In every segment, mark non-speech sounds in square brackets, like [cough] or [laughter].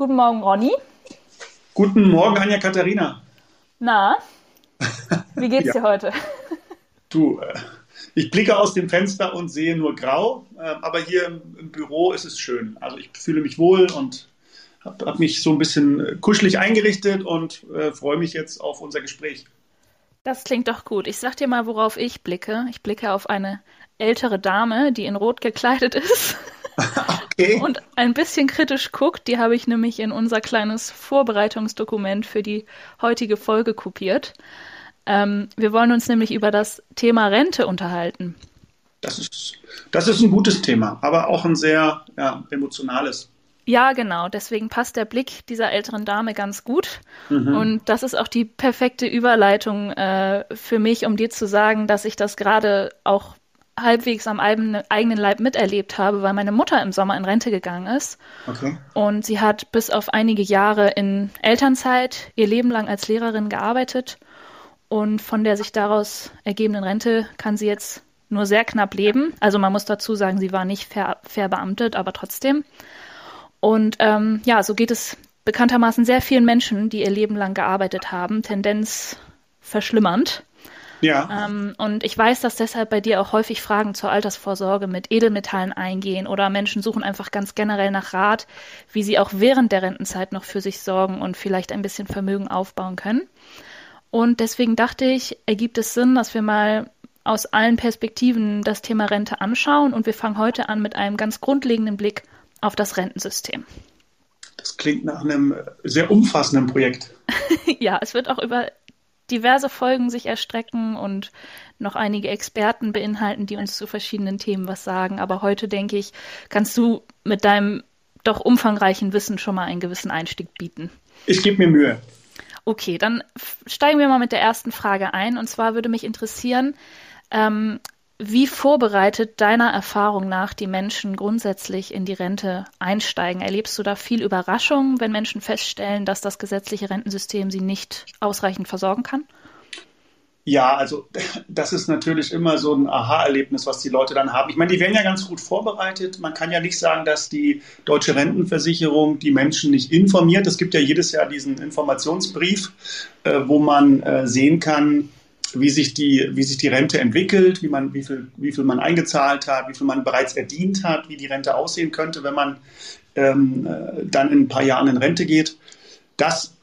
Guten Morgen, Ronny. Guten Morgen, Anja Katharina. Na, [laughs] wie geht's ja. dir heute? Du, äh, ich blicke aus dem Fenster und sehe nur grau, äh, aber hier im, Büro ist es schön. Also ich fühle mich wohl und habe hab mich so ein bisschen kuschelig eingerichtet und äh, freue mich jetzt auf unser Gespräch. Das klingt doch gut. Ich sag dir mal, worauf ich blicke. Ich blicke auf eine ältere Dame, die in Rot gekleidet ist. Okay. Und ein bisschen kritisch guckt. Die habe ich nämlich in unser kleines Vorbereitungsdokument für die heutige Folge kopiert. Ähm, wir wollen uns nämlich über das Thema Rente unterhalten. Das ist, das ist ein gutes Thema, aber auch ein sehr ja, emotionales. Ja, genau. Deswegen passt der Blick dieser älteren Dame ganz gut. Mhm. Und das ist auch die perfekte Überleitung äh, für mich, um dir zu sagen, dass ich das gerade auch halbwegs am eigenen Leib miterlebt habe, weil meine Mutter im Sommer in Rente gegangen ist. Okay. Und sie hat bis auf einige Jahre in Elternzeit ihr Leben lang als Lehrerin gearbeitet. Und von der sich daraus ergebenden Rente kann sie jetzt nur sehr knapp leben. Also man muss dazu sagen, sie war nicht ver verbeamtet, aber trotzdem. Und ähm, ja, so geht es bekanntermaßen sehr vielen Menschen, die ihr Leben lang gearbeitet haben, Tendenz verschlimmernd. Ja. Ähm, und ich weiß, dass deshalb bei dir auch häufig Fragen zur Altersvorsorge mit Edelmetallen eingehen oder Menschen suchen einfach ganz generell nach Rat, wie sie auch während der Rentenzeit noch für sich sorgen und vielleicht ein bisschen Vermögen aufbauen können. Und deswegen dachte ich, ergibt es Sinn, dass wir mal aus allen Perspektiven das Thema Rente anschauen und wir fangen heute an mit einem ganz grundlegenden Blick auf das Rentensystem. Das klingt nach einem sehr umfassenden Projekt. [laughs] ja, es wird auch über diverse Folgen sich erstrecken und noch einige Experten beinhalten, die uns zu verschiedenen Themen was sagen. Aber heute, denke ich, kannst du mit deinem doch umfangreichen Wissen schon mal einen gewissen Einstieg bieten. Ich gebe mir Mühe. Okay, dann steigen wir mal mit der ersten Frage ein. Und zwar würde mich interessieren, ähm, wie vorbereitet deiner Erfahrung nach die Menschen grundsätzlich in die Rente einsteigen? Erlebst du da viel Überraschung, wenn Menschen feststellen, dass das gesetzliche Rentensystem sie nicht ausreichend versorgen kann? Ja, also [laughs] das ist natürlich immer so ein Aha-Erlebnis, was die Leute dann haben. Ich meine, die werden ja ganz gut vorbereitet. Man kann ja nicht sagen, dass die deutsche Rentenversicherung die Menschen nicht informiert. Es gibt ja jedes Jahr diesen Informationsbrief, äh, wo man äh, sehen kann, wie sich die, wie sich die Rente entwickelt, wie man, wie viel, wie viel man eingezahlt hat, wie viel man bereits verdient hat, wie die Rente aussehen könnte, wenn man ähm, äh, dann in ein paar Jahren in Rente geht. Das,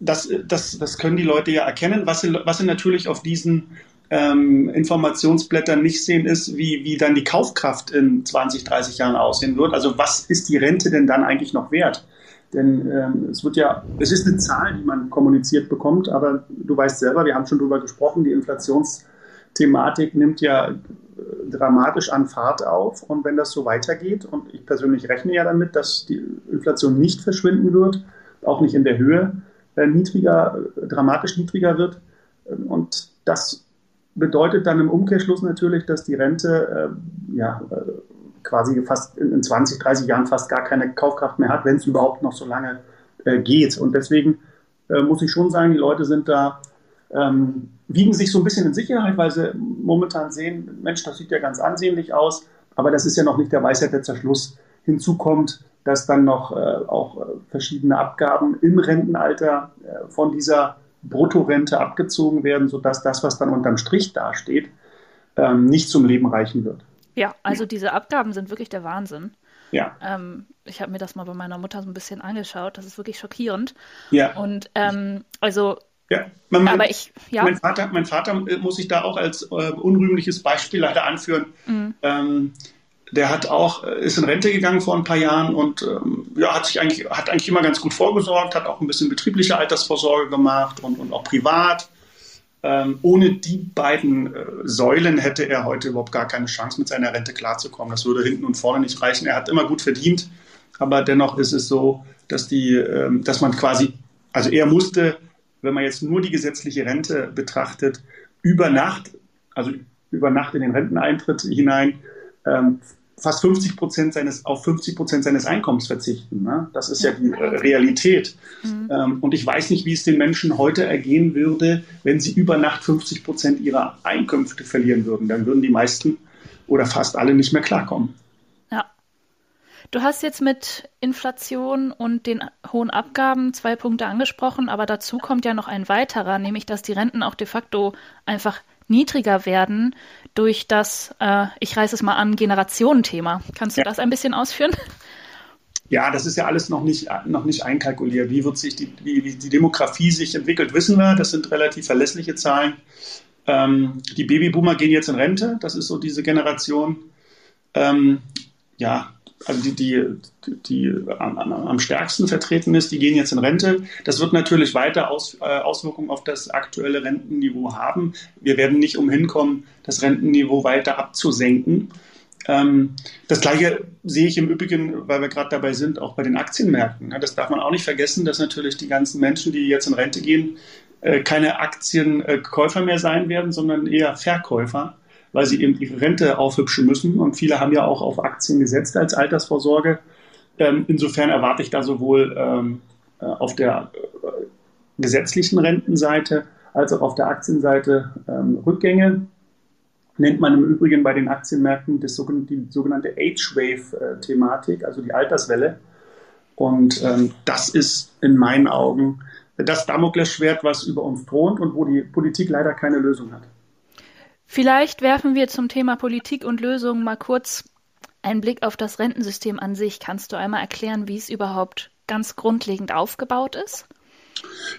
das, das, das können die Leute ja erkennen. Was sie, was sie natürlich auf diesen ähm, Informationsblättern nicht sehen, ist, wie, wie dann die Kaufkraft in 20, 30 Jahren aussehen wird. Also was ist die Rente denn dann eigentlich noch wert? Denn ähm, es wird ja, es ist eine Zahl, die man kommuniziert bekommt, aber du weißt selber, wir haben schon darüber gesprochen, die Inflationsthematik nimmt ja äh, dramatisch an Fahrt auf. Und wenn das so weitergeht, und ich persönlich rechne ja damit, dass die Inflation nicht verschwinden wird, auch nicht in der Höhe äh, niedriger, äh, dramatisch niedriger wird. Und das bedeutet dann im Umkehrschluss natürlich, dass die Rente äh, ja, äh, quasi fast in 20, 30 Jahren fast gar keine Kaufkraft mehr hat, wenn es überhaupt noch so lange äh, geht. Und deswegen äh, muss ich schon sagen, die Leute sind da, ähm, wiegen sich so ein bisschen in Sicherheit, weil sie momentan sehen, Mensch, das sieht ja ganz ansehnlich aus, aber das ist ja noch nicht der Weisheit der Zerschluss. Hinzu kommt, dass dann noch äh, auch äh, verschiedene Abgaben im Rentenalter äh, von dieser Bruttorente abgezogen werden, sodass das, was dann unterm Strich dasteht, ähm, nicht zum Leben reichen wird. Ja, also diese Abgaben sind wirklich der Wahnsinn. Ja. Ähm, ich habe mir das mal bei meiner Mutter so ein bisschen angeschaut. Das ist wirklich schockierend. Ja. Und ähm, also. Ja, mein, mein, aber ich, ja. Mein Vater, mein Vater muss ich da auch als äh, unrühmliches Beispiel leider anführen. Mhm. Ähm, der hat auch, äh, ist in Rente gegangen vor ein paar Jahren und ähm, ja, hat sich eigentlich, hat eigentlich immer ganz gut vorgesorgt, hat auch ein bisschen betriebliche Altersvorsorge gemacht und, und auch privat. Ähm, ohne die beiden äh, Säulen hätte er heute überhaupt gar keine Chance, mit seiner Rente klarzukommen. Das würde hinten und vorne nicht reichen. Er hat immer gut verdient, aber dennoch ist es so, dass, die, ähm, dass man quasi, also er musste, wenn man jetzt nur die gesetzliche Rente betrachtet, über Nacht, also über Nacht in den Renteneintritt hinein, ähm, fast 50 Prozent seines, auf 50 Prozent seines Einkommens verzichten. Ne? Das ist ja die äh, Realität. Mhm. Ähm, und ich weiß nicht, wie es den Menschen heute ergehen würde, wenn sie über Nacht 50 Prozent ihrer Einkünfte verlieren würden. Dann würden die meisten oder fast alle nicht mehr klarkommen. Ja. Du hast jetzt mit Inflation und den hohen Abgaben zwei Punkte angesprochen, aber dazu kommt ja noch ein weiterer, nämlich dass die Renten auch de facto einfach niedriger werden durch das, äh, ich reiße es mal an, Generationenthema. Kannst du ja. das ein bisschen ausführen? Ja, das ist ja alles noch nicht, noch nicht einkalkuliert. Wie wird sich die, wie, wie die Demografie sich entwickelt, wissen wir. Das sind relativ verlässliche Zahlen. Ähm, die Babyboomer gehen jetzt in Rente. Das ist so diese Generation. Ähm, ja, also die, die, die am, am, stärksten vertreten ist, die gehen jetzt in Rente. Das wird natürlich weiter Aus, äh, Auswirkungen auf das aktuelle Rentenniveau haben. Wir werden nicht umhin kommen, das Rentenniveau weiter abzusenken. Ähm, das Gleiche sehe ich im Übrigen, weil wir gerade dabei sind, auch bei den Aktienmärkten. Das darf man auch nicht vergessen, dass natürlich die ganzen Menschen, die jetzt in Rente gehen, äh, keine Aktienkäufer mehr sein werden, sondern eher Verkäufer weil sie eben ihre Rente aufhübschen müssen. Und viele haben ja auch auf Aktien gesetzt als Altersvorsorge. Ähm, insofern erwarte ich da sowohl ähm, äh, auf der äh, gesetzlichen Rentenseite als auch auf der Aktienseite ähm, Rückgänge. Nennt man im Übrigen bei den Aktienmärkten das sogenannte, die sogenannte Age-Wave-Thematik, also die Alterswelle. Und ähm, das ist in meinen Augen das Damoklesschwert, was über uns thront und wo die Politik leider keine Lösung hat. Vielleicht werfen wir zum Thema Politik und Lösungen mal kurz einen Blick auf das Rentensystem an sich. Kannst du einmal erklären, wie es überhaupt ganz grundlegend aufgebaut ist?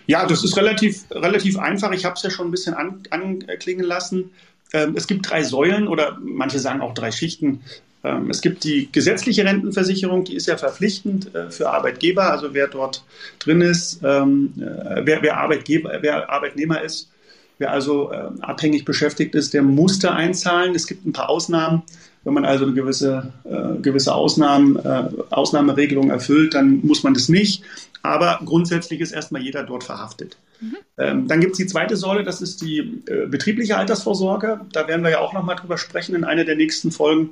Ja, das ist relativ, relativ einfach. Ich habe es ja schon ein bisschen an, anklingen lassen. Ähm, es gibt drei Säulen oder manche sagen auch drei Schichten. Ähm, es gibt die gesetzliche Rentenversicherung, die ist ja verpflichtend äh, für Arbeitgeber. Also wer dort drin ist, ähm, äh, wer, wer, Arbeitgeber, wer Arbeitnehmer ist, Wer also äh, abhängig beschäftigt ist, der muss da einzahlen. Es gibt ein paar Ausnahmen. Wenn man also eine gewisse, äh, gewisse Ausnahmen, äh, Ausnahmeregelung erfüllt, dann muss man das nicht. Aber grundsätzlich ist erstmal jeder dort verhaftet. Mhm. Ähm, dann gibt es die zweite Säule, das ist die äh, betriebliche Altersvorsorge. Da werden wir ja auch nochmal drüber sprechen in einer der nächsten Folgen.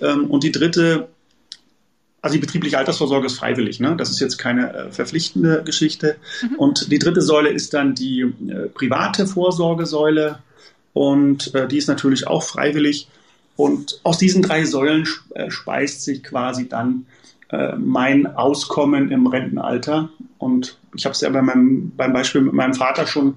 Ähm, und die dritte also die betriebliche Altersvorsorge ist freiwillig, ne? das ist jetzt keine äh, verpflichtende Geschichte. Mhm. Und die dritte Säule ist dann die äh, private Vorsorgesäule und äh, die ist natürlich auch freiwillig. Und aus diesen drei Säulen äh, speist sich quasi dann äh, mein Auskommen im Rentenalter. Und ich habe es ja bei meinem, beim Beispiel mit meinem Vater schon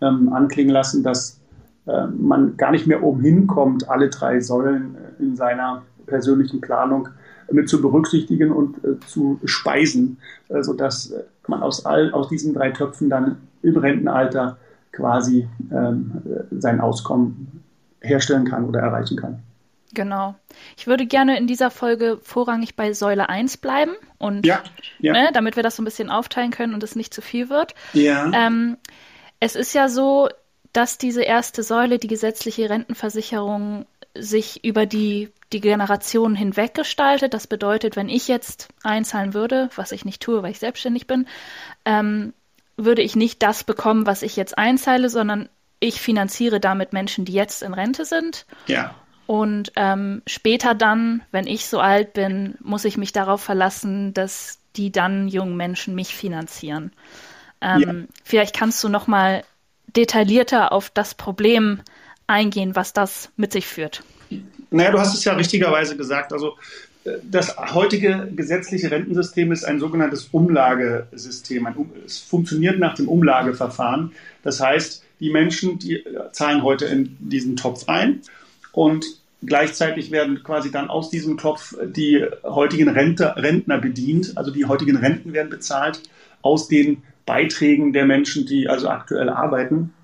ähm, anklingen lassen, dass äh, man gar nicht mehr umhin kommt, alle drei Säulen in seiner persönlichen Planung mit zu berücksichtigen und äh, zu speisen, äh, sodass äh, man aus, all, aus diesen drei Töpfen dann im Rentenalter quasi ähm, sein Auskommen herstellen kann oder erreichen kann. Genau. Ich würde gerne in dieser Folge vorrangig bei Säule 1 bleiben und ja, ja. Ne, damit wir das so ein bisschen aufteilen können und es nicht zu viel wird. Ja. Ähm, es ist ja so, dass diese erste Säule, die gesetzliche Rentenversicherung, sich über die, die Generationen hinweg gestaltet. Das bedeutet, wenn ich jetzt einzahlen würde, was ich nicht tue, weil ich selbstständig bin, ähm, würde ich nicht das bekommen, was ich jetzt einzahle, sondern ich finanziere damit Menschen, die jetzt in Rente sind. Ja. Und ähm, später dann, wenn ich so alt bin, muss ich mich darauf verlassen, dass die dann jungen Menschen mich finanzieren. Ähm, ja. Vielleicht kannst du noch mal detaillierter auf das Problem eingehen, was das mit sich führt. Naja, du hast es ja richtigerweise gesagt. Also äh, das heutige gesetzliche Rentensystem ist ein sogenanntes Umlagesystem. Es funktioniert nach dem Umlageverfahren. Das heißt, die Menschen, die zahlen heute in diesen Topf ein und gleichzeitig werden quasi dann aus diesem Topf die heutigen Rente, Rentner bedient. Also die heutigen Renten werden bezahlt aus den Beiträgen der Menschen, die also aktuell arbeiten.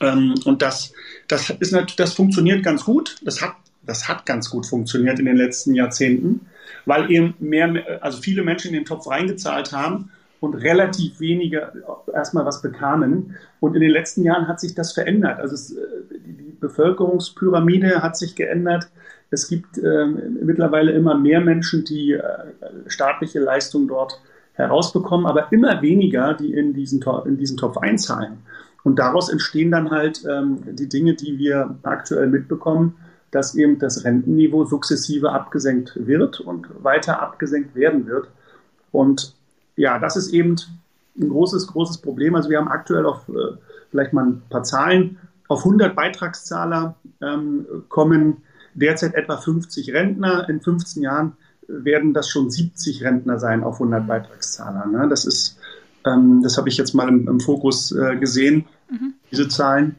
Ähm, und das, das, ist, das funktioniert ganz gut. Das hat, das hat ganz gut funktioniert in den letzten Jahrzehnten, weil eben mehr, also viele Menschen in den Topf reingezahlt haben und relativ wenige erstmal was bekamen. Und in den letzten Jahren hat sich das verändert. Also es, äh, die Bevölkerungspyramide hat sich geändert. Es gibt äh, mittlerweile immer mehr Menschen, die äh, staatliche Leistungen dort herausbekommen, aber immer weniger, die in diesen, in diesen Topf einzahlen. Und daraus entstehen dann halt ähm, die Dinge, die wir aktuell mitbekommen, dass eben das Rentenniveau sukzessive abgesenkt wird und weiter abgesenkt werden wird. Und ja, das ist eben ein großes, großes Problem. Also wir haben aktuell auf, äh, vielleicht mal ein paar Zahlen, auf 100 Beitragszahler ähm, kommen derzeit etwa 50 Rentner. In 15 Jahren werden das schon 70 Rentner sein auf 100 Beitragszahler. Ne? Das ist, ähm, das habe ich jetzt mal im, im Fokus äh, gesehen, mhm. diese Zahlen.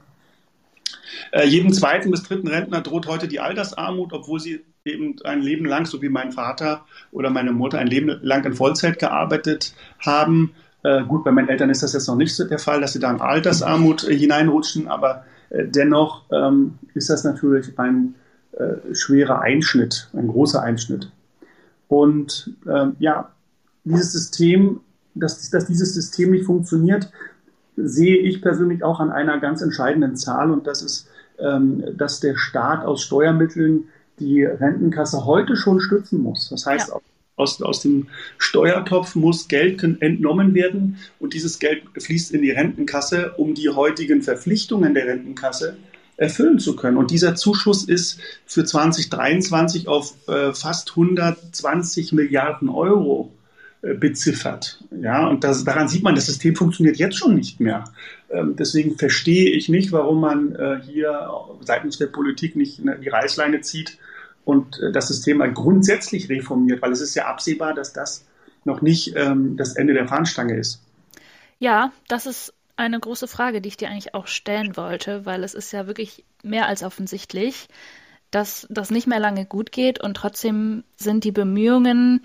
Äh, jedem zweiten bis dritten Rentner droht heute die Altersarmut, obwohl sie eben ein Leben lang, so wie mein Vater oder meine Mutter, ein Leben lang in Vollzeit gearbeitet haben. Äh, gut, bei meinen Eltern ist das jetzt noch nicht so der Fall, dass sie da in Altersarmut äh, hineinrutschen, aber äh, dennoch ähm, ist das natürlich ein äh, schwerer Einschnitt, ein großer Einschnitt. Und ähm, ja, dieses System, dass, dass dieses System nicht funktioniert, sehe ich persönlich auch an einer ganz entscheidenden Zahl und das ist, ähm, dass der Staat aus Steuermitteln die Rentenkasse heute schon stützen muss. Das heißt, ja. aus, aus dem Steuertopf muss Geld entnommen werden und dieses Geld fließt in die Rentenkasse, um die heutigen Verpflichtungen der Rentenkasse erfüllen zu können. Und dieser Zuschuss ist für 2023 auf äh, fast 120 Milliarden Euro beziffert. Ja, und das, daran sieht man, das System funktioniert jetzt schon nicht mehr. Ähm, deswegen verstehe ich nicht, warum man äh, hier seitens der Politik nicht ne, die Reißleine zieht und äh, das System mal grundsätzlich reformiert, weil es ist ja absehbar, dass das noch nicht ähm, das Ende der Fahnenstange ist. Ja, das ist eine große Frage, die ich dir eigentlich auch stellen wollte, weil es ist ja wirklich mehr als offensichtlich, dass das nicht mehr lange gut geht und trotzdem sind die Bemühungen,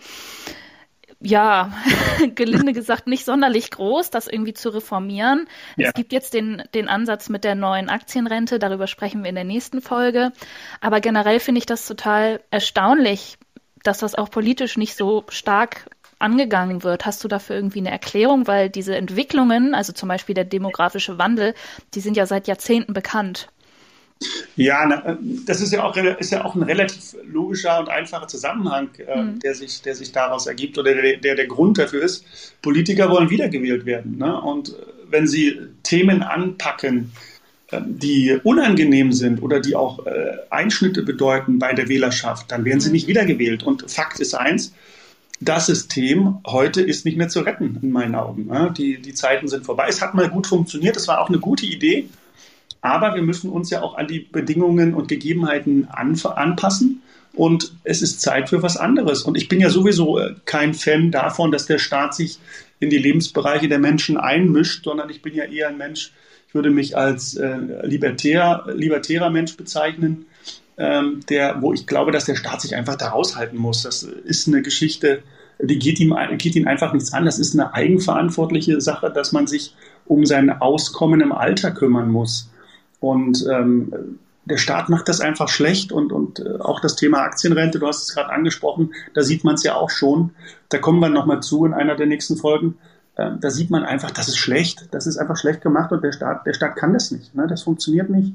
ja, [laughs] gelinde gesagt, nicht sonderlich groß, das irgendwie zu reformieren. Ja. Es gibt jetzt den, den Ansatz mit der neuen Aktienrente, darüber sprechen wir in der nächsten Folge. Aber generell finde ich das total erstaunlich, dass das auch politisch nicht so stark angegangen wird. Hast du dafür irgendwie eine Erklärung? Weil diese Entwicklungen, also zum Beispiel der demografische Wandel, die sind ja seit Jahrzehnten bekannt. Ja, äh, das ist ja auch, ist ja auch ein relativ logischer und einfacher Zusammenhang, äh, mhm. der, sich, der sich daraus ergibt oder der, der der Grund dafür ist. Politiker wollen wiedergewählt werden. Ne? Und äh, wenn sie Themen anpacken, die unangenehm sind oder die auch Einschnitte bedeuten bei der Wählerschaft, dann werden sie mhm. nicht wiedergewählt. Und Fakt ist eins, das System heute ist nicht mehr zu retten, in meinen Augen. Ne? Die, die Zeiten sind vorbei. Es hat mal gut funktioniert, es war auch eine gute Idee. Aber wir müssen uns ja auch an die Bedingungen und Gegebenheiten anpassen. Und es ist Zeit für was anderes. Und ich bin ja sowieso äh, kein Fan davon, dass der Staat sich in die Lebensbereiche der Menschen einmischt, sondern ich bin ja eher ein Mensch, ich würde mich als äh, libertär, libertärer Mensch bezeichnen, ähm, der, wo ich glaube, dass der Staat sich einfach da raushalten muss. Das ist eine Geschichte, die geht ihm, geht ihm einfach nichts an. Das ist eine eigenverantwortliche Sache, dass man sich um sein Auskommen im Alter kümmern muss. Und ähm, der Staat macht das einfach schlecht und, und äh, auch das Thema Aktienrente, du hast es gerade angesprochen, da sieht man es ja auch schon. Da kommen wir nochmal zu in einer der nächsten Folgen. Äh, da sieht man einfach, das ist schlecht, das ist einfach schlecht gemacht und der Staat, der Staat kann das nicht. Ne? Das funktioniert nicht.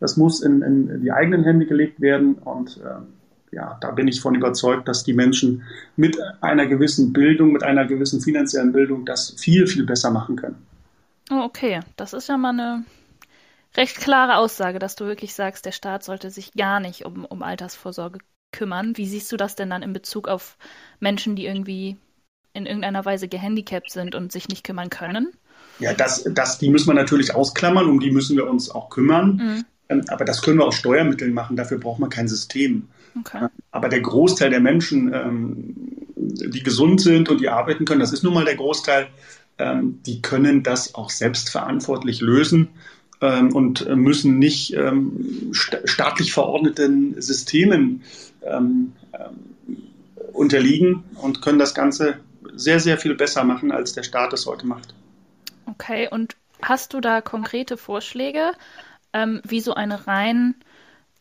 Das muss in, in die eigenen Hände gelegt werden und äh, ja, da bin ich von überzeugt, dass die Menschen mit einer gewissen Bildung, mit einer gewissen finanziellen Bildung das viel, viel besser machen können. Oh, okay, das ist ja mal eine recht klare Aussage, dass du wirklich sagst, der Staat sollte sich gar nicht um, um Altersvorsorge kümmern. Wie siehst du das denn dann in Bezug auf Menschen, die irgendwie in irgendeiner Weise gehandicapt sind und sich nicht kümmern können? Ja, das, das, die müssen wir natürlich ausklammern, um die müssen wir uns auch kümmern. Mhm. Ähm, aber das können wir aus Steuermitteln machen, dafür braucht man kein System. Okay. Aber der Großteil der Menschen, ähm, die gesund sind und die arbeiten können, das ist nun mal der Großteil, ähm, die können das auch selbstverantwortlich lösen ähm, und müssen nicht ähm, sta staatlich verordneten Systemen ähm, ähm, unterliegen und können das Ganze sehr, sehr viel besser machen, als der Staat es heute macht. Okay, und hast du da konkrete Vorschläge, ähm, wie so eine rein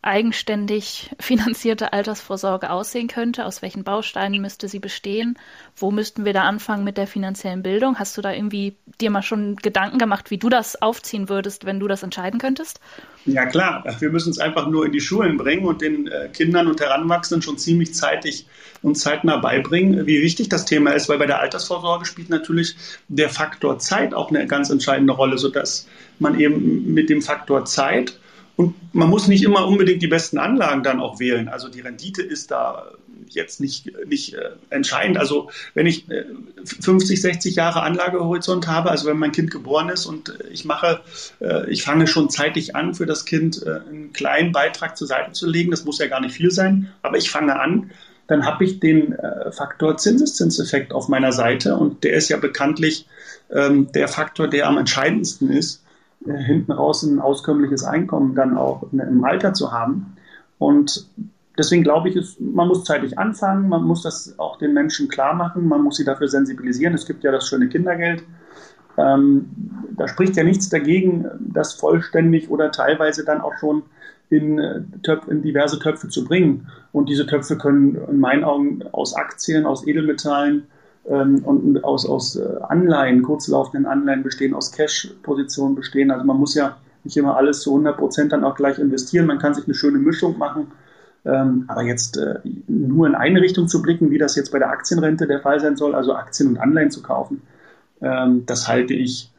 eigenständig [laughs] finanzierte Altersvorsorge aussehen könnte? Aus welchen Bausteinen müsste sie bestehen? Wo müssten wir da anfangen mit der finanziellen Bildung? Hast du da irgendwie dir mal schon Gedanken gemacht, wie du das aufziehen würdest, wenn du das entscheiden könntest? Ja klar, wir müssen es einfach nur in die Schulen bringen und den äh, Kindern und Heranwachsenden schon ziemlich zeitig und zeitnah beibringen, wie wichtig das Thema ist, weil bei der Altersvorsorge spielt natürlich der Faktor Zeit auch eine ganz entscheidende Rolle, sodass man eben mit dem Faktor Zeit und man muss nicht immer unbedingt die besten Anlagen dann auch wählen. Also die Rendite ist da jetzt nicht, nicht äh, entscheidend. Also wenn ich äh, 50, 60 Jahre Anlagehorizont habe, also wenn mein Kind geboren ist und ich mache, äh, ich fange schon zeitig an, für das Kind äh, einen kleinen Beitrag zur Seite zu legen, das muss ja gar nicht viel sein, aber ich fange an, dann habe ich den äh, Faktor Zinseszinseffekt auf meiner Seite und der ist ja bekanntlich ähm, der Faktor, der am entscheidendsten ist, äh, hinten raus ein auskömmliches Einkommen dann auch im Alter zu haben. Und deswegen glaube ich, man muss zeitig anfangen, man muss das auch den Menschen klar machen, man muss sie dafür sensibilisieren. Es gibt ja das schöne Kindergeld. Ähm, da spricht ja nichts dagegen, das vollständig oder teilweise dann auch schon in, äh, Töpf, in diverse Töpfe zu bringen. Und diese Töpfe können in meinen Augen aus Aktien, aus Edelmetallen ähm, und aus, aus äh, Anleihen, kurzlaufenden Anleihen bestehen, aus Cash-Positionen bestehen. Also man muss ja nicht immer alles zu 100 Prozent dann auch gleich investieren. Man kann sich eine schöne Mischung machen. Ähm, aber jetzt äh, nur in eine Richtung zu blicken, wie das jetzt bei der Aktienrente der Fall sein soll, also Aktien und Anleihen zu kaufen, ähm, das halte ich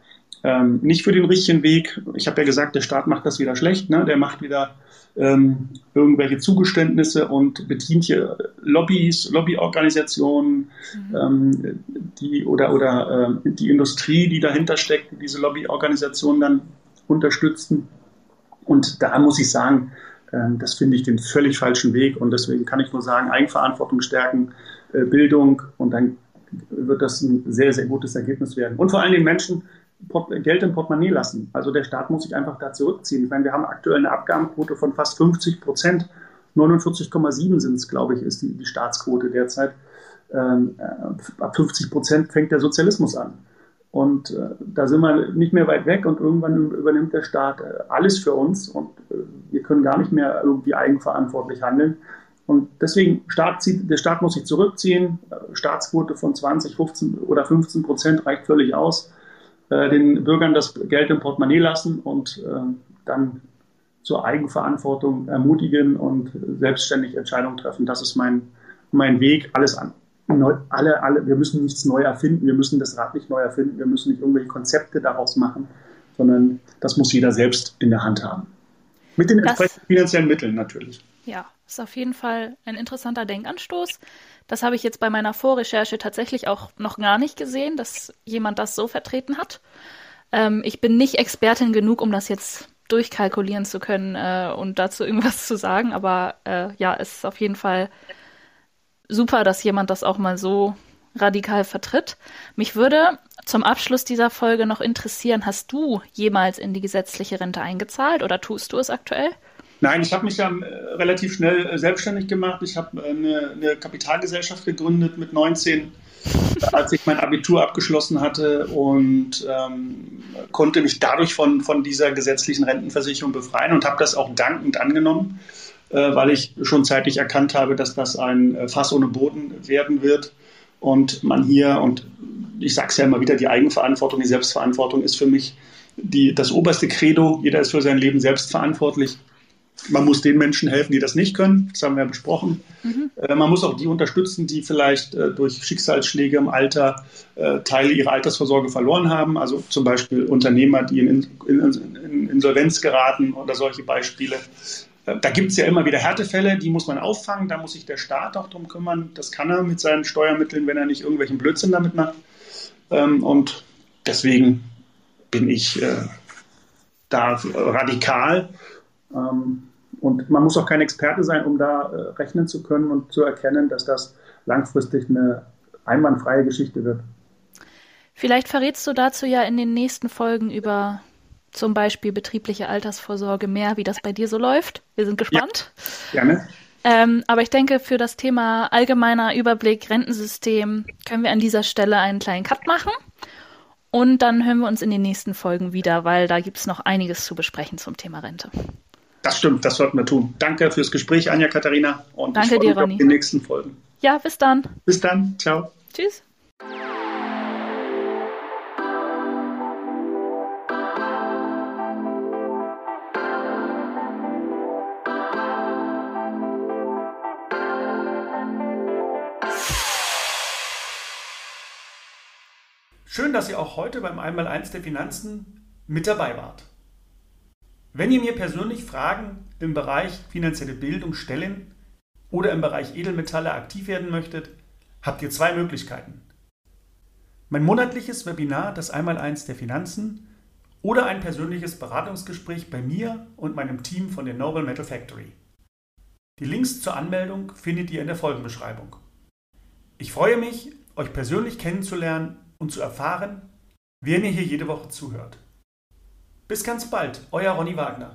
ähm, nicht für den richtigen Weg. Ich habe ja gesagt, der Staat macht das wieder schlecht. Ne? Der macht wieder ähm, irgendwelche Zugeständnisse und bedient hier Lobbys, Lobbyorganisationen, mhm. ähm, die oder oder äh, die Industrie, die dahinter steckt, die diese Lobbyorganisationen dann unterstützen. Und da muss ich sagen, äh, das finde ich den völlig falschen Weg. Und deswegen kann ich nur sagen, Eigenverantwortung stärken, äh, Bildung und dann wird das ein sehr, sehr gutes Ergebnis werden. Und vor allen Dingen Menschen Geld im Portemonnaie lassen. Also der Staat muss sich einfach da zurückziehen. Ich meine, wir haben aktuell eine Abgabenquote von fast 50 Prozent. 49,7 sind es, glaube ich, ist die, die Staatsquote derzeit. Ähm, äh, ab 50 Prozent fängt der Sozialismus an. Und äh, da sind wir nicht mehr weit weg und irgendwann übernimmt der Staat äh, alles für uns und äh, wir können gar nicht mehr irgendwie eigenverantwortlich handeln. Und deswegen, Staat zieht, der Staat muss sich zurückziehen. Äh, Staatsquote von 20, 15 oder 15 Prozent reicht völlig aus. Äh, den Bürgern das Geld im Portemonnaie lassen und äh, dann zur Eigenverantwortung ermutigen und selbstständig Entscheidungen treffen. Das ist mein, mein Weg. Alles an. Neu, alle, alle, wir müssen nichts neu erfinden, wir müssen das Rad nicht neu erfinden, wir müssen nicht irgendwelche Konzepte daraus machen, sondern das muss jeder selbst in der Hand haben. Mit den das, entsprechenden finanziellen Mitteln natürlich. Ja, ist auf jeden Fall ein interessanter Denkanstoß. Das habe ich jetzt bei meiner Vorrecherche tatsächlich auch noch gar nicht gesehen, dass jemand das so vertreten hat. Ähm, ich bin nicht Expertin genug, um das jetzt durchkalkulieren zu können äh, und dazu irgendwas zu sagen, aber äh, ja, es ist auf jeden Fall super, dass jemand das auch mal so radikal vertritt. Mich würde zum Abschluss dieser Folge noch interessieren, hast du jemals in die gesetzliche Rente eingezahlt oder tust du es aktuell? Nein, ich habe mich ja äh, relativ schnell äh, selbstständig gemacht. Ich habe äh, eine, eine, Kapitalgesellschaft gegründet mit 19, als ich mein Abitur abgeschlossen hatte und ähm, konnte mich dadurch von, von dieser gesetzlichen Rentenversicherung befreien und habe das auch dankend angenommen, äh, weil ich schon zeitlich erkannt habe, dass das ein Fass ohne Boden werden wird und man hier, und ich sage es ja immer wieder, die Eigenverantwortung, die Selbstverantwortung ist für mich die, das oberste Credo. Jeder ist für sein Leben selbst verantwortlich. Man muss den Menschen helfen, die das nicht können. Das haben wir ja besprochen. Mhm. Äh, man muss auch die unterstützen, die vielleicht äh, durch Schicksalsschläge im Alter äh, Teile ihrer Altersvorsorge verloren haben. Also zum Beispiel Unternehmer, die in, in, in Insolvenz geraten oder solche Beispiele. Da gibt es ja immer wieder Härtefälle, die muss man auffangen. Da muss sich der Staat auch drum kümmern. Das kann er mit seinen Steuermitteln, wenn er nicht irgendwelchen Blödsinn damit macht. Ähm, und deswegen bin ich da radikal. Ähm, und man muss auch kein Experte sein, um da äh, rechnen zu können und zu erkennen, dass das langfristig eine einwandfreie Geschichte wird. Vielleicht verrätst du dazu ja in den nächsten Folgen über zum Beispiel betriebliche Altersvorsorge mehr, wie das bei dir so läuft. Wir sind gespannt. Ja, gerne. Ähm, aber ich denke, für das Thema allgemeiner Überblick, Rentensystem, können wir an dieser Stelle einen kleinen Cut machen. Und dann hören wir uns in den nächsten Folgen wieder, weil da gibt es noch einiges zu besprechen zum Thema Rente. Das stimmt, das sollten wir tun. Danke fürs Gespräch, Anja Katharina. Und Danke ich dir, Ronny. auf die nächsten Folgen. Ja, bis dann. Bis dann. Ciao. Tschüss. Schön, dass ihr auch heute beim Einmaleins der Finanzen mit dabei wart. Wenn ihr mir persönlich Fragen im Bereich finanzielle Bildung stellen oder im Bereich Edelmetalle aktiv werden möchtet, habt ihr zwei Möglichkeiten. Mein monatliches Webinar, das Einmaleins der Finanzen oder ein persönliches Beratungsgespräch bei mir und meinem Team von der Noble Metal Factory. Die Links zur Anmeldung findet ihr in der Folgenbeschreibung. Ich freue mich, euch persönlich kennenzulernen und zu erfahren, wer mir hier jede Woche zuhört. Bis ganz bald, euer Ronny Wagner.